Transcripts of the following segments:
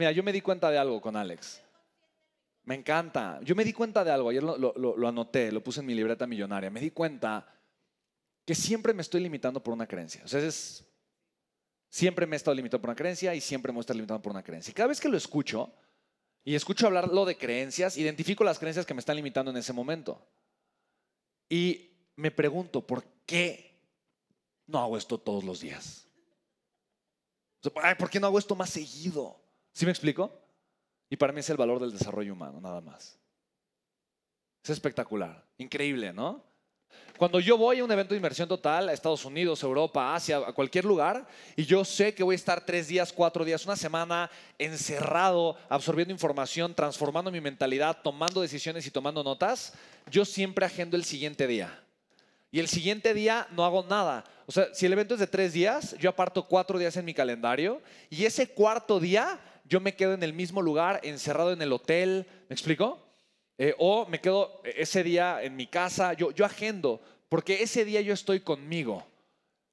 Mira, yo me di cuenta de algo con Alex. Me encanta. Yo me di cuenta de algo, ayer lo, anoté, lo puse en mi libreta millonaria. Me di cuenta que siempre me estoy limitando por una creencia. O sea, es, siempre me he estado limitando por una creencia y siempre me voy a estar limitando por una creencia. Y cada vez que lo escucho y escucho hablarlo de creencias, identifico las creencias que me están limitando en ese momento. Y me pregunto, ¿por qué no hago esto todos los días? ¿Por qué no hago esto más seguido? ¿Sí me explico? Y para mí es el valor del desarrollo humano, nada más. Es espectacular, increíble, ¿no? Cuando yo voy a un evento de inversión total a Estados Unidos, Europa, Asia, a cualquier lugar, y yo sé que voy a estar tres días, cuatro días, una semana encerrado, absorbiendo información, transformando mi mentalidad, tomando decisiones y tomando notas, yo siempre agendo el siguiente día. Y el siguiente día no hago nada. O sea, si el evento es de tres días, yo aparto cuatro días en mi calendario y ese cuarto día yo me quedo en el mismo lugar, encerrado en el hotel. ¿Me explico? Eh, o me quedo ese día en mi casa. Yo, yo agendo porque ese día yo estoy conmigo,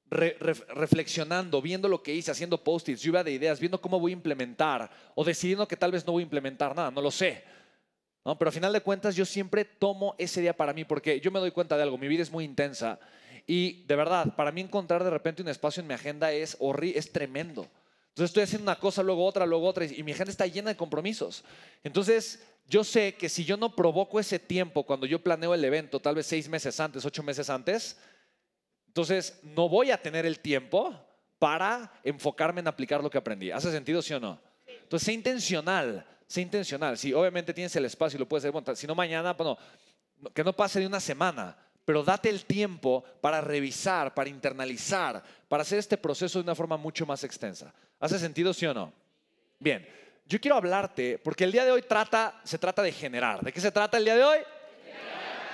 re- re- reflexionando, viendo lo que hice, haciendo post-its, lluvia de ideas, viendo cómo voy a implementar o decidiendo que tal vez no voy a implementar nada, no lo sé. Pero a final de cuentas yo siempre tomo ese día para mí porque yo me doy cuenta de algo, mi vida es muy intensa y de verdad, para mí encontrar de repente un espacio en mi agenda es, horri- es tremendo. Entonces estoy haciendo una cosa, luego otra, luego otra y mi agenda está llena de compromisos. Entonces yo sé que si yo no provoco ese tiempo cuando yo planeo el evento, tal vez seis meses antes, ocho meses antes, entonces no voy a tener el tiempo para enfocarme en aplicar lo que aprendí. ¿Hace sentido, sí o no? Entonces, sé intencional, sé intencional. Si obviamente tienes el espacio y lo puedes hacer, bueno, si no mañana, bueno, no- que no pase de una semana, pero date el tiempo para revisar, para internalizar, para hacer este proceso de una forma mucho más extensa. ¿Hace sentido, sí o no? Bien, yo quiero hablarte, porque el día de hoy trata, se trata de generar. ¿De qué se trata el día de hoy?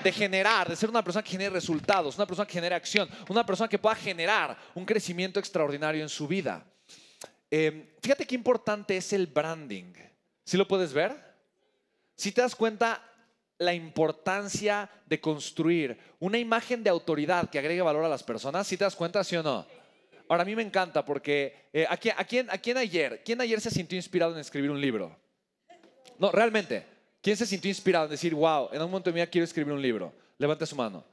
de generar, de ser una persona que genere resultados, una persona que genere acción, una persona que pueda generar un crecimiento extraordinario en su vida. Eh, fíjate qué importante es el branding. ¿Sí lo puedes ver? Si te das cuenta la importancia de construir una imagen de autoridad que agregue valor a las personas, ¿sí te das cuenta, sí o no? Ahora, a mí me encanta porque eh, ¿a, quién, a, quién, ¿a quién ayer? ¿Quién ayer se sintió inspirado en escribir un libro? No, realmente. ¿Quién se sintió inspirado en decir, wow, en un momento de mi quiero escribir un libro? Levante su mano.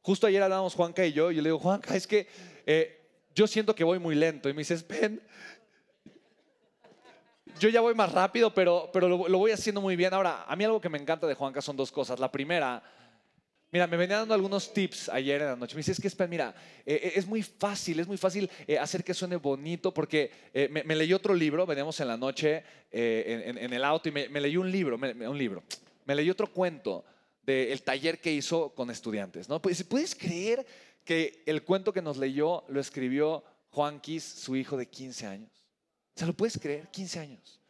Justo ayer hablábamos Juanca y yo, y yo le digo, Juanca, es que eh, yo siento que voy muy lento. Y me dices, ven, yo ya voy más rápido, pero, pero lo, lo voy haciendo muy bien. Ahora, a mí algo que me encanta de Juanca son dos cosas. La primera, mira, me venía dando algunos tips ayer en la noche. Me dice, que, espera, mira, eh, eh, es muy fácil, es muy fácil eh, hacer que suene bonito, porque me, me leí otro libro, veníamos en la noche en, el auto y me, me leí un libro, un libro. Me leí otro cuento del taller que hizo con estudiantes, ¿no? Pues, ¿puedes creer que el cuento que nos leyó lo escribió Juanquis, su hijo de 15 años? O sea, ¿lo puedes creer? 15 años.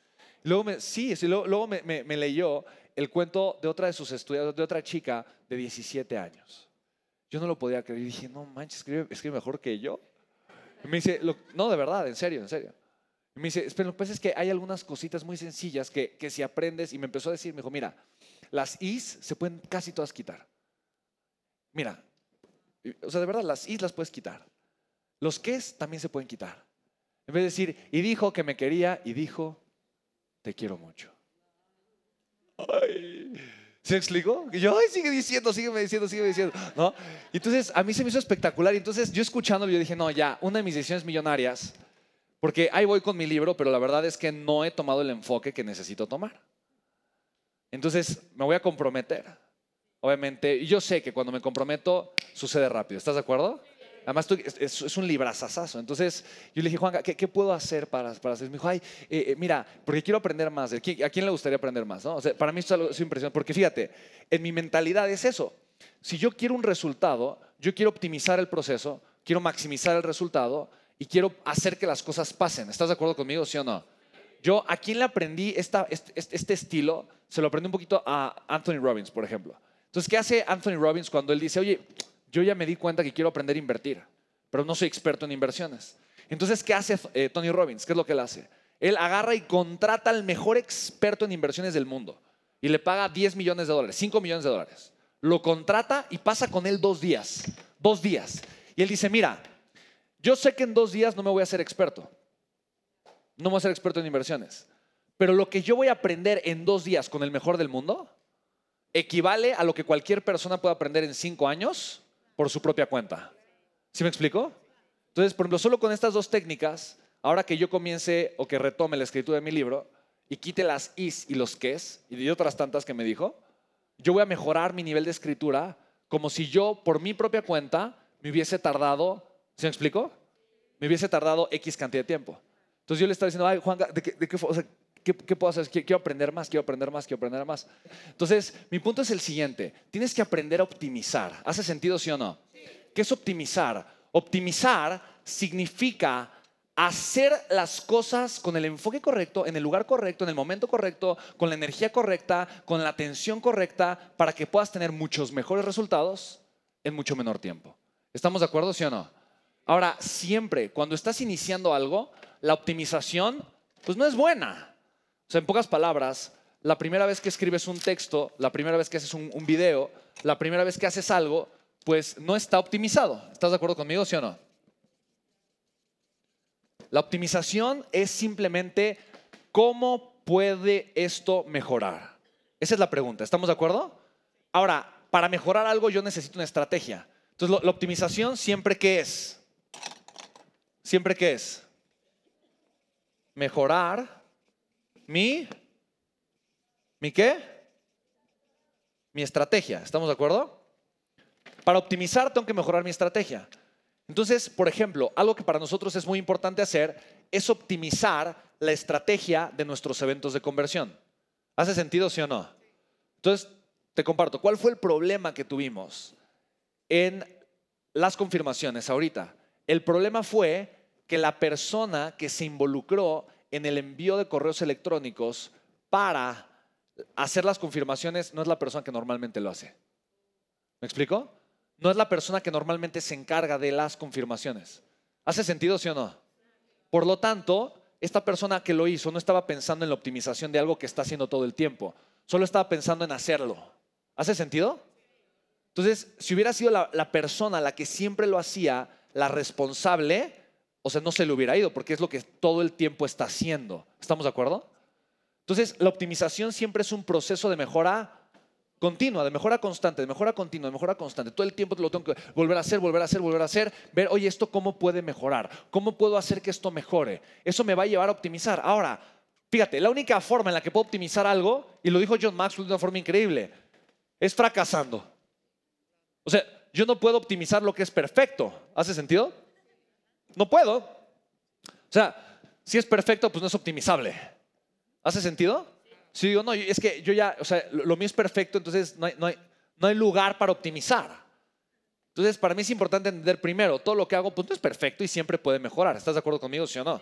Luego me, sí, sí, luego, luego me, me- me leyó el cuento de otra de sus estudiantes, de otra chica de 17 años. Yo no lo podía creer y dije, no manches, escribe, escribe mejor que yo. Y me dice, "Lo- no, de verdad, en serio, en serio. Y me dice, pero lo que pasa es que hay algunas cositas muy sencillas que, que si aprendes, y me empezó a decir, me dijo, mira, las is se pueden casi todas quitar. Mira, o sea, de verdad, las is las puedes quitar. Los ques también se pueden quitar. En vez de decir, y dijo que me quería, y dijo, te quiero mucho. Ay. ¿Se explicó? Y yo, ay, sigue diciendo, sigue diciendo, sigue diciendo. ¿No? Entonces, a mí se me hizo espectacular. Y entonces, yo escuchándolo, yo dije, no, ya, una de mis decisiones millonarias, porque ahí voy con mi libro, pero la verdad es que no he tomado el enfoque que necesito tomar. Entonces, me voy a comprometer. Obviamente, yo sé que cuando me comprometo, sucede rápido. ¿Estás de acuerdo? Además, es, es- un librazazazo. Entonces, yo le dije, Juan, ¿qué, puedo hacer para, para hacer? Me dijo, ay, eh, eh, mira, porque quiero aprender más. ¿A quién, le gustaría aprender más? no? Para mí esto es algo es impresionante. Porque fíjate, en mi mentalidad es eso. Si yo quiero un resultado, yo quiero optimizar el proceso, quiero maximizar el resultado y quiero hacer que las cosas pasen. ¿Estás de acuerdo conmigo, sí o no? Yo, ¿a quién le aprendí este, este- este estilo? Se lo aprendí un poquito a Anthony Robbins, por ejemplo. Entonces, ¿qué hace Anthony Robbins cuando él dice, oye, yo ya me di cuenta que quiero aprender a invertir, pero no soy experto en inversiones? Entonces, ¿qué hace eh, Tony Robbins? ¿Qué es lo que él hace? Él agarra y contrata al mejor experto en inversiones del mundo y le paga 10 millones de dólares, 5 millones de dólares. Lo contrata y pasa con él dos días, dos días. Y él dice, mira, yo sé que en dos días no me voy a ser experto, no voy a ser experto en inversiones, Pero lo que yo voy a aprender en dos días con el mejor del mundo equivale a lo que cualquier persona puede aprender en cinco años por su propia cuenta. ¿Sí me explico? Entonces, por ejemplo, solo con estas dos técnicas, ahora que yo comience o que retome la escritura de mi libro y quite las is y los ques y otras tantas que me dijo, yo voy a mejorar mi nivel de escritura como si yo, por mi propia cuenta, me hubiese tardado, ¿se me explico? Me hubiese tardado X cantidad de tiempo. Entonces yo le estaba diciendo, ay, Juan, ¿de qué, de qué, ¿qué, puedo hacer? Quiero aprender más, quiero aprender más, quiero aprender más. Entonces, mi punto es el siguiente, tienes que aprender a optimizar. ¿Hace sentido, sí o no? ¿Qué es optimizar? Optimizar significa hacer las cosas con el enfoque correcto, en el lugar correcto, en el momento correcto, con la energía correcta, con la atención correcta, para que puedas tener muchos mejores resultados en mucho menor tiempo. ¿Estamos de acuerdo, sí o no? Ahora, siempre, cuando estás iniciando algo, la optimización, pues no es buena. O sea, en pocas palabras, la primera vez que escribes un texto, la primera vez que haces un, video, la primera vez que haces algo, pues no está optimizado. ¿Estás de acuerdo conmigo, sí o no? La optimización es simplemente cómo puede esto mejorar. Esa es la pregunta. ¿Estamos de acuerdo? Ahora, para mejorar algo yo necesito una estrategia. Entonces, la optimización siempre qué es? Siempre qué es? Mejorar mi mi qué? Mi estrategia. ¿Estamos de acuerdo? Para optimizar tengo que mejorar mi estrategia. Entonces, por ejemplo, algo que para nosotros es muy importante hacer es optimizar la estrategia de nuestros eventos de conversión. ¿Hace sentido, sí o no? Entonces, te comparto, ¿cuál fue el problema que tuvimos en las confirmaciones ahorita? El problema fue que la persona que se involucró en el envío de correos electrónicos para hacer las confirmaciones no es la persona que normalmente lo hace. ¿Me explico? no es la persona que normalmente se encarga de las confirmaciones. ¿Hace sentido, sí o no? Por lo tanto, esta persona que lo hizo no estaba pensando en la optimización de algo que está haciendo todo el tiempo, solo estaba pensando en hacerlo. ¿Hace sentido? Entonces, si hubiera sido la, persona la que siempre lo hacía, la responsable, o sea, no se le hubiera ido, porque es lo que todo el tiempo está haciendo. ¿Estamos de acuerdo? Entonces, la optimización siempre es un proceso de mejora continua, de mejora constante, de mejora continua, de mejora constante. Todo el tiempo lo tengo que volver a hacer, volver a hacer, volver a hacer, ver, oye, esto cómo puede mejorar, cómo puedo hacer que esto mejore. Eso me va a llevar a optimizar. Ahora, fíjate, la única forma en la que puedo optimizar algo, y lo dijo John Maxwell de una forma increíble, es fracasando. O sea, yo no puedo optimizar lo que es perfecto. ¿Hace sentido? No puedo. O sea, si es perfecto, pues no es optimizable. ¿Hace sentido? Si digo, no, es que yo ya, o sea, lo, mío es perfecto, entonces no hay, no, hay, no hay, lugar para optimizar. Entonces, para mí es importante entender primero, todo lo que hago pues, no es perfecto y siempre puede mejorar. ¿Estás de acuerdo conmigo, sí o no?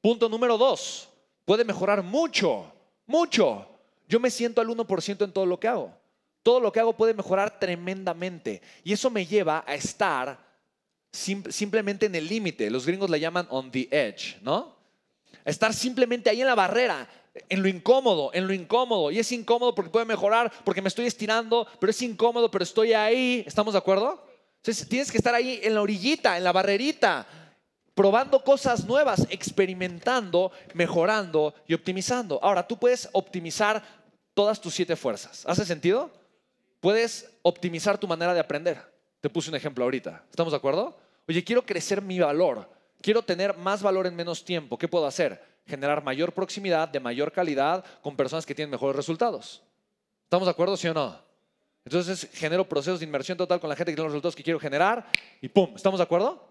Punto número dos, puede mejorar mucho, mucho. Yo me siento al 1% en todo lo que hago. Todo lo que hago puede mejorar tremendamente. Y eso me lleva a estar simplemente en el límite. Los gringos le llaman on the edge, ¿no? estar simplemente ahí en la barrera en lo incómodo, en lo incómodo. Y es incómodo porque puede mejorar, porque me estoy estirando, pero es incómodo, pero estoy ahí. ¿Estamos de acuerdo? Entonces tienes que estar ahí en la orillita, en la barrerita, probando cosas nuevas, experimentando, mejorando y optimizando. Ahora, tú puedes optimizar todas tus siete fuerzas. ¿Hace sentido? Puedes optimizar tu manera de aprender. Te puse un ejemplo ahorita. ¿Estamos de acuerdo? Oye, quiero crecer mi valor. Quiero tener más valor en menos tiempo. ¿Qué puedo hacer? generar mayor proximidad, de mayor calidad, con personas que tienen mejores resultados. ¿Estamos de acuerdo, sí o no? Entonces genero procesos de inversión total con la gente que tiene los resultados que quiero generar y ¡pum! ¿Estamos de acuerdo?